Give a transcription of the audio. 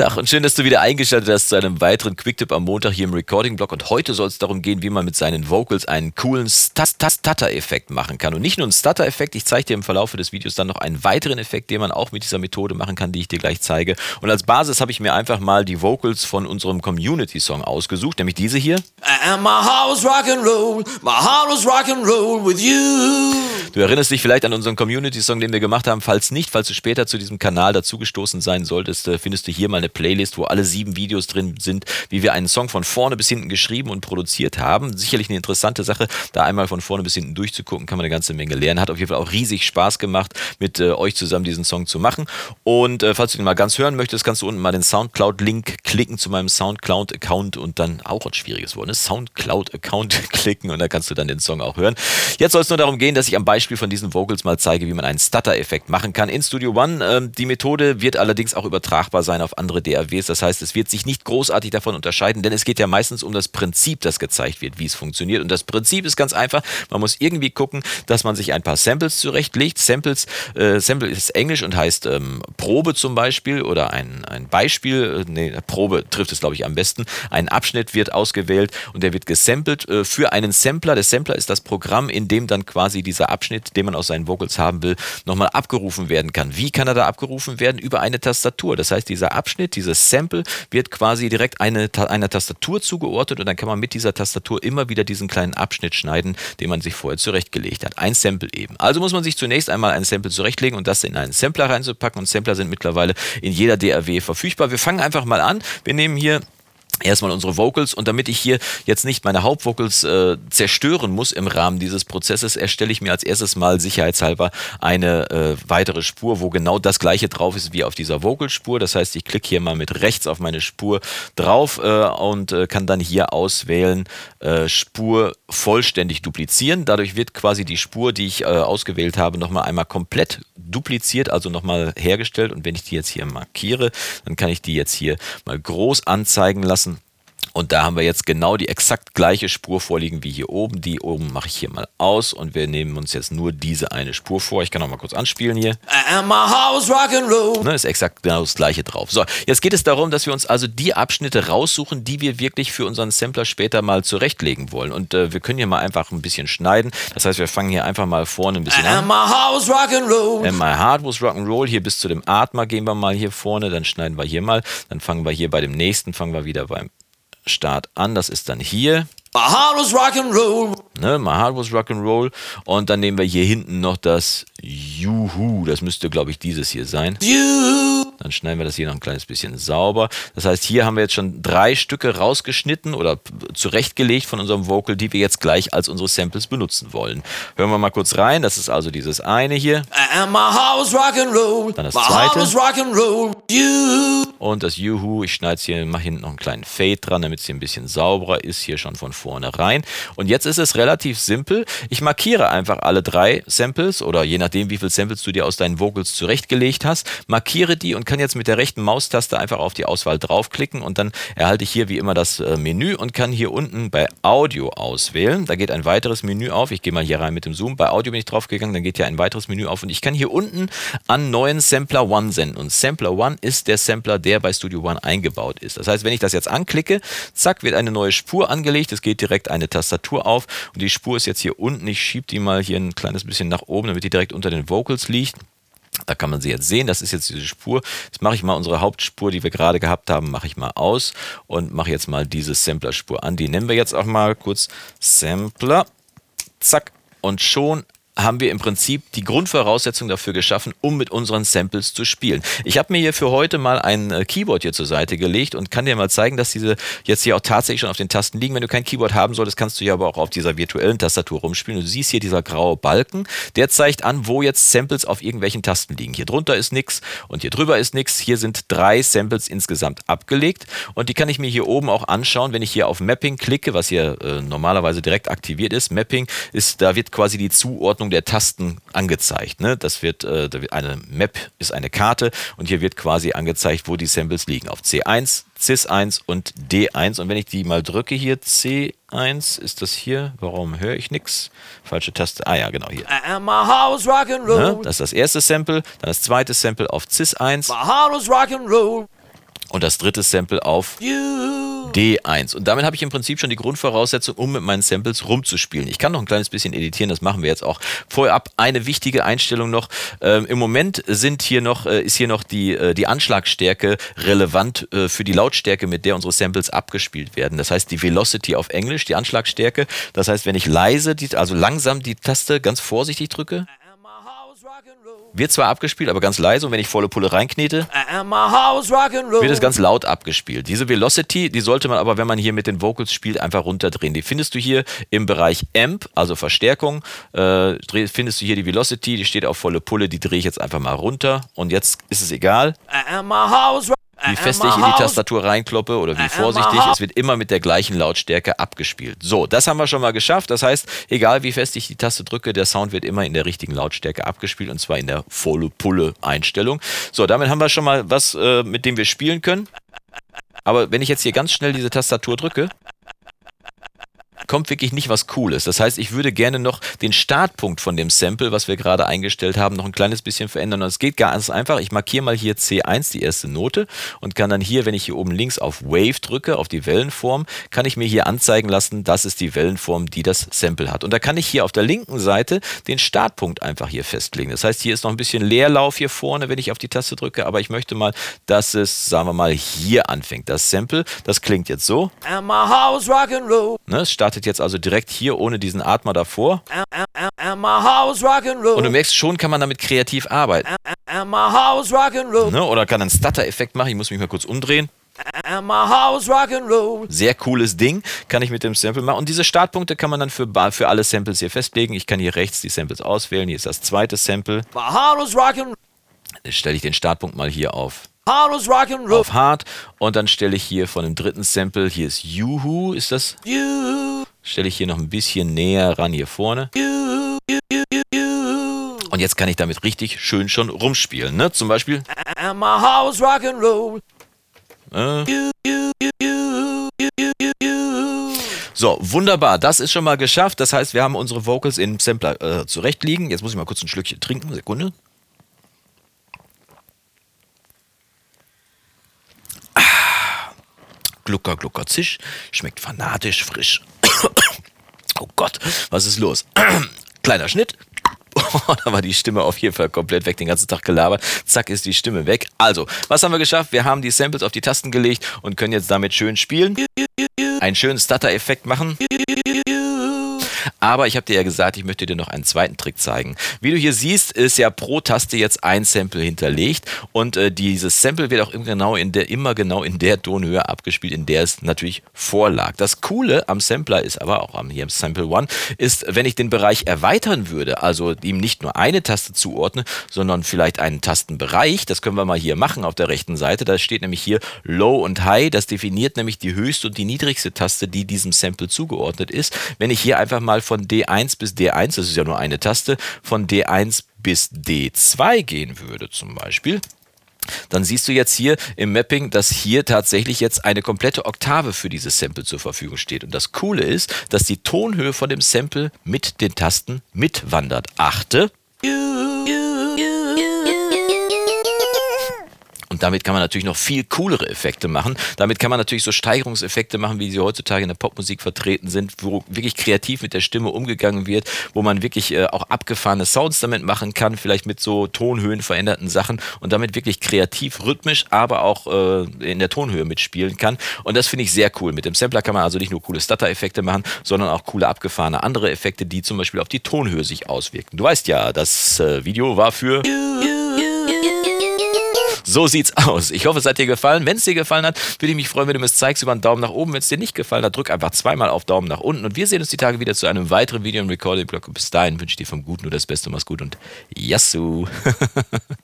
Tag und schön, dass du wieder eingeschaltet hast zu einem weiteren Quicktip am Montag hier im Recording-Blog. Und heute soll es darum gehen, wie man mit seinen Vocals einen coolen Stutter-Effekt machen kann. Und nicht nur einen Stutter-Effekt, ich zeige dir im Verlauf des Videos dann noch einen weiteren Effekt, den man auch mit dieser Methode machen kann, die ich dir gleich zeige. Und als Basis habe ich mir einfach mal die Vocals von unserem Community-Song ausgesucht, nämlich diese hier. And my heart was rock and roll, my heart was rock and roll with you. Du erinnerst dich vielleicht an unseren Community-Song, den wir gemacht haben. Falls nicht, falls du später zu diesem Kanal dazugestoßen sein solltest, äh, findest du hier mal eine Playlist, wo alle sieben Videos drin sind, wie wir einen Song von vorne bis hinten geschrieben und produziert haben. Sicherlich eine interessante Sache, da einmal von vorne bis hinten durchzugucken, kann man eine ganze Menge lernen. Hat auf jeden Fall auch riesig Spaß gemacht, mit äh, euch zusammen diesen Song zu machen. Und äh, falls du den mal ganz hören möchtest, kannst du unten mal den Soundcloud-Link klicken zu meinem Soundcloud-Account und dann auch ein schwieriges Wort, ne? Soundcloud-Account klicken und da kannst du dann den Song auch hören. Jetzt soll es nur darum gehen, dass ich am Beispiel von diesen Vocals mal zeige, wie man einen Stutter-Effekt machen kann in Studio One. Ähm, die Methode wird allerdings auch übertragbar sein auf andere DAWs. Das heißt, es wird sich nicht großartig davon unterscheiden, denn es geht ja meistens um das Prinzip, das gezeigt wird, wie es funktioniert. Und das Prinzip ist ganz einfach. Man muss irgendwie gucken, dass man sich ein paar Samples zurechtlegt. Samples, äh, Sample ist Englisch und heißt ähm, Probe zum Beispiel oder ein, ein Beispiel. Äh, nee, Probe trifft es, glaube ich, am besten. Ein Abschnitt wird ausgewählt und der wird gesampelt äh, für einen Sampler. Der Sampler ist das Programm, in dem dann quasi dieser Abschnitt, den man aus seinen Vocals haben will, nochmal abgerufen werden kann. Wie kann er da abgerufen werden? Über eine Tastatur. Das heißt, dieser Abschnitt, dieses Sample wird quasi direkt eine, einer Tastatur zugeordnet und dann kann man mit dieser Tastatur immer wieder diesen kleinen Abschnitt schneiden, den man sich vorher zurechtgelegt hat. Ein Sample eben. Also muss man sich zunächst einmal ein Sample zurechtlegen und das in einen Sampler reinzupacken und Sampler sind mittlerweile in jeder DAW verfügbar. Wir fangen einfach mal an. Wir nehmen hier erstmal unsere Vocals und damit ich hier jetzt nicht meine Hauptvocals äh, zerstören muss im Rahmen dieses Prozesses, erstelle ich mir als erstes mal sicherheitshalber eine äh, weitere Spur, wo genau das gleiche drauf ist wie auf dieser Vocalspur. Das heißt, ich klicke hier mal mit rechts auf meine Spur drauf äh, und äh, kann dann hier auswählen äh, Spur vollständig duplizieren. Dadurch wird quasi die Spur, die ich äh, ausgewählt habe, nochmal einmal komplett dupliziert, also nochmal hergestellt. Und wenn ich die jetzt hier markiere, dann kann ich die jetzt hier mal groß anzeigen lassen. Und da haben wir jetzt genau die exakt gleiche Spur vorliegen wie hier oben. Die oben mache ich hier mal aus und wir nehmen uns jetzt nur diese eine Spur vor. Ich kann auch mal kurz anspielen hier. Ne, ist exakt genau das gleiche drauf. So, jetzt geht es darum, dass wir uns also die Abschnitte raussuchen, die wir wirklich für unseren Sampler später mal zurechtlegen wollen. Und äh, wir können hier mal einfach ein bisschen schneiden. Das heißt, wir fangen hier einfach mal vorne ein bisschen an. And my was rock'n'roll. And my heart was rock'n'roll. Hier bis zu dem Atma gehen wir mal hier vorne. Dann schneiden wir hier mal. Dann fangen wir hier bei dem nächsten, fangen wir wieder beim Start an. Das ist dann hier. My heart was rock and roll. Ne, my heart was rock and roll. Und dann nehmen wir hier hinten noch das Juhu. Das müsste, glaube ich, dieses hier sein. Juhu. Dann schneiden wir das hier noch ein kleines bisschen sauber. Das heißt, hier haben wir jetzt schon drei Stücke rausgeschnitten oder zurechtgelegt von unserem Vocal, die wir jetzt gleich als unsere Samples benutzen wollen. Hören wir mal kurz rein. Das ist also dieses eine hier. Dann das zweite. Und das Juhu. Ich schneide es hier, mache hinten noch einen kleinen Fade dran, damit es hier ein bisschen sauberer ist, hier schon von vorne rein. Und jetzt ist es relativ simpel. Ich markiere einfach alle drei Samples oder je nachdem, wie viele Samples du dir aus deinen Vocals zurechtgelegt hast, markiere die und kann jetzt mit der rechten Maustaste einfach auf die Auswahl draufklicken und dann erhalte ich hier wie immer das äh, Menü und kann hier unten bei Audio auswählen. Da geht ein weiteres Menü auf. Ich gehe mal hier rein mit dem Zoom. Bei Audio bin ich draufgegangen, dann geht hier ein weiteres Menü auf und ich kann hier unten an neuen Sampler One senden. Und Sampler One ist der Sampler, der bei Studio One eingebaut ist. Das heißt, wenn ich das jetzt anklicke, zack, wird eine neue Spur angelegt. Es geht direkt eine Tastatur auf und die Spur ist jetzt hier unten. Ich schiebe die mal hier ein kleines bisschen nach oben, damit die direkt unter den Vocals liegt. Da kann man sie jetzt sehen, das ist jetzt diese Spur. Jetzt mache ich mal unsere Hauptspur, die wir gerade gehabt haben, mache ich mal aus und mache jetzt mal diese Sampler-Spur an. Die nennen wir jetzt auch mal kurz Sampler. Zack. Und schon haben wir im Prinzip die Grundvoraussetzung dafür geschaffen, um mit unseren Samples zu spielen. Ich habe mir hier für heute mal ein äh, Keyboard hier zur Seite gelegt und kann dir mal zeigen, dass diese jetzt hier auch tatsächlich schon auf den Tasten liegen. Wenn du kein Keyboard haben solltest, kannst du hier aber auch auf dieser virtuellen Tastatur rumspielen. Du siehst hier dieser graue Balken, der zeigt an, wo jetzt Samples auf irgendwelchen Tasten liegen. Hier drunter ist nichts und hier drüber ist nichts. Hier sind drei Samples insgesamt abgelegt und die kann ich mir hier oben auch anschauen, wenn ich hier auf Mapping klicke, was hier äh, normalerweise direkt aktiviert ist. Mapping ist, da wird quasi die Zuordnung der Tasten angezeigt. Ne? Das wird, äh, eine Map ist eine Karte und hier wird quasi angezeigt, wo die Samples liegen. Auf C1, CIS1 und D1. Und wenn ich die mal drücke hier, C1 ist das hier. Warum höre ich nichts? Falsche Taste. Ah ja, genau hier. Ne? Das ist das erste Sample, dann das zweite Sample auf CIS1. und das dritte Sample auf D1. Und damit habe ich im Prinzip schon die Grundvoraussetzung, um mit meinen Samples rumzuspielen. Ich kann noch ein kleines bisschen editieren, das machen wir jetzt auch. Vorab eine wichtige Einstellung noch. Ähm, Im Moment sind hier noch, äh, ist hier noch die, äh, die Anschlagstärke relevant äh, für die Lautstärke, mit der unsere Samples abgespielt werden. Das heißt, die Velocity auf Englisch, die Anschlagstärke. Das heißt, wenn ich leise, die, also langsam die Taste ganz vorsichtig drücke, wird zwar abgespielt, aber ganz leise und wenn ich volle Pulle reinknete, wird es ganz laut abgespielt. Diese Velocity, die sollte man aber, wenn man hier mit den Vocals spielt, einfach runterdrehen. Die findest du hier im Bereich Amp, also Verstärkung, äh, findest du hier die Velocity, die steht auf volle Pulle, die drehe ich jetzt einfach mal runter und jetzt ist es egal wie fest ich in die Tastatur reinkloppe oder wie vorsichtig, es wird immer mit der gleichen Lautstärke abgespielt. So, das haben wir schon mal geschafft. Das heißt, egal wie fest ich die Taste drücke, der Sound wird immer in der richtigen Lautstärke abgespielt und zwar in der volle Pulle Einstellung. So, damit haben wir schon mal was, äh, mit dem wir spielen können. Aber wenn ich jetzt hier ganz schnell diese Tastatur drücke, kommt wirklich nicht was Cooles. Das heißt, ich würde gerne noch den Startpunkt von dem Sample, was wir gerade eingestellt haben, noch ein kleines bisschen verändern. Und es geht ganz einfach. Ich markiere mal hier C1, die erste Note, und kann dann hier, wenn ich hier oben links auf Wave drücke, auf die Wellenform, kann ich mir hier anzeigen lassen, das ist die Wellenform, die das Sample hat. Und da kann ich hier auf der linken Seite den Startpunkt einfach hier festlegen. Das heißt, hier ist noch ein bisschen Leerlauf hier vorne, wenn ich auf die Taste drücke, aber ich möchte mal, dass es, sagen wir mal, hier anfängt. Das Sample, das klingt jetzt so. And my house rock and roll. Ne, es startet startet jetzt also direkt hier ohne diesen Atmer davor. Und du merkst schon, kann man damit kreativ arbeiten. Ne? Oder kann einen Stutter-Effekt machen. Ich muss mich mal kurz umdrehen. Sehr cooles Ding, kann ich mit dem Sample machen. Und diese Startpunkte kann man dann für, für alle Samples hier festlegen. Ich kann hier rechts die Samples auswählen. Hier ist das zweite Sample. Dann stelle ich den Startpunkt mal hier auf. Auf Hard. Und dann stelle ich hier von dem dritten Sample, hier ist Juhu, ist das? Juhu. Stelle ich hier noch ein bisschen näher ran hier vorne. Und jetzt kann ich damit richtig schön schon rumspielen, ne? Zum Beispiel. And my house rock'n'roll. Äh. So, wunderbar. Das ist schon mal geschafft. Das heißt, wir haben unsere Vocals im Sampler äh, zurechtliegen. Jetzt muss ich mal kurz ein Schlückchen trinken. Sekunde. Glucker, Glucker, Zisch. Schmeckt fanatisch frisch. oh Gott, was ist los? Kleiner Schnitt. da war die Stimme auf jeden Fall komplett weg, den ganzen Tag gelabert. Zack, ist die Stimme weg. Also, was haben wir geschafft? Wir haben die Samples auf die Tasten gelegt und können jetzt damit schön spielen. Einen schönen Stutter-Effekt machen. Aber ich habe dir ja gesagt, ich möchte dir noch einen zweiten Trick zeigen. Wie du hier siehst, ist ja pro Taste jetzt ein Sample hinterlegt und äh, dieses Sample wird auch immer genau, in der, immer genau in der Tonhöhe abgespielt, in der es natürlich vorlag. Das Coole am Sampler ist aber auch am, hier im Sample One, ist, wenn ich den Bereich erweitern würde, also ihm nicht nur eine Taste zuordne, sondern vielleicht einen Tastenbereich, das können wir mal hier machen auf der rechten Seite, da steht nämlich hier Low und High, das definiert nämlich die höchste und die niedrigste Taste, die diesem Sample zugeordnet ist. Wenn ich hier einfach mal von D1 bis D1, das ist ja nur eine Taste, von D1 bis D2 gehen würde zum Beispiel, dann siehst du jetzt hier im Mapping, dass hier tatsächlich jetzt eine komplette Oktave für dieses Sample zur Verfügung steht. Und das Coole ist, dass die Tonhöhe von dem Sample mit den Tasten mitwandert. Achte. Damit kann man natürlich noch viel coolere Effekte machen. Damit kann man natürlich so Steigerungseffekte machen, wie sie heutzutage in der Popmusik vertreten sind, wo wirklich kreativ mit der Stimme umgegangen wird, wo man wirklich äh, auch abgefahrene Sounds damit machen kann, vielleicht mit so Tonhöhen veränderten Sachen und damit wirklich kreativ, rhythmisch, aber auch äh, in der Tonhöhe mitspielen kann. Und das finde ich sehr cool. Mit dem Sampler kann man also nicht nur coole Stutter-Effekte machen, sondern auch coole abgefahrene andere Effekte, die zum Beispiel auf die Tonhöhe sich auswirken. Du weißt ja, das äh, Video war für... So sieht's aus. Ich hoffe, es hat dir gefallen. Wenn es dir gefallen hat, würde ich mich freuen, wenn du mir es zeigst über einen Daumen nach oben. Wenn es dir nicht gefallen hat, drück einfach zweimal auf Daumen nach unten. Und wir sehen uns die Tage wieder zu einem weiteren Video im Recording-Blog. Bis dahin wünsche ich dir vom Guten nur das Beste. Mach's gut und Yassou.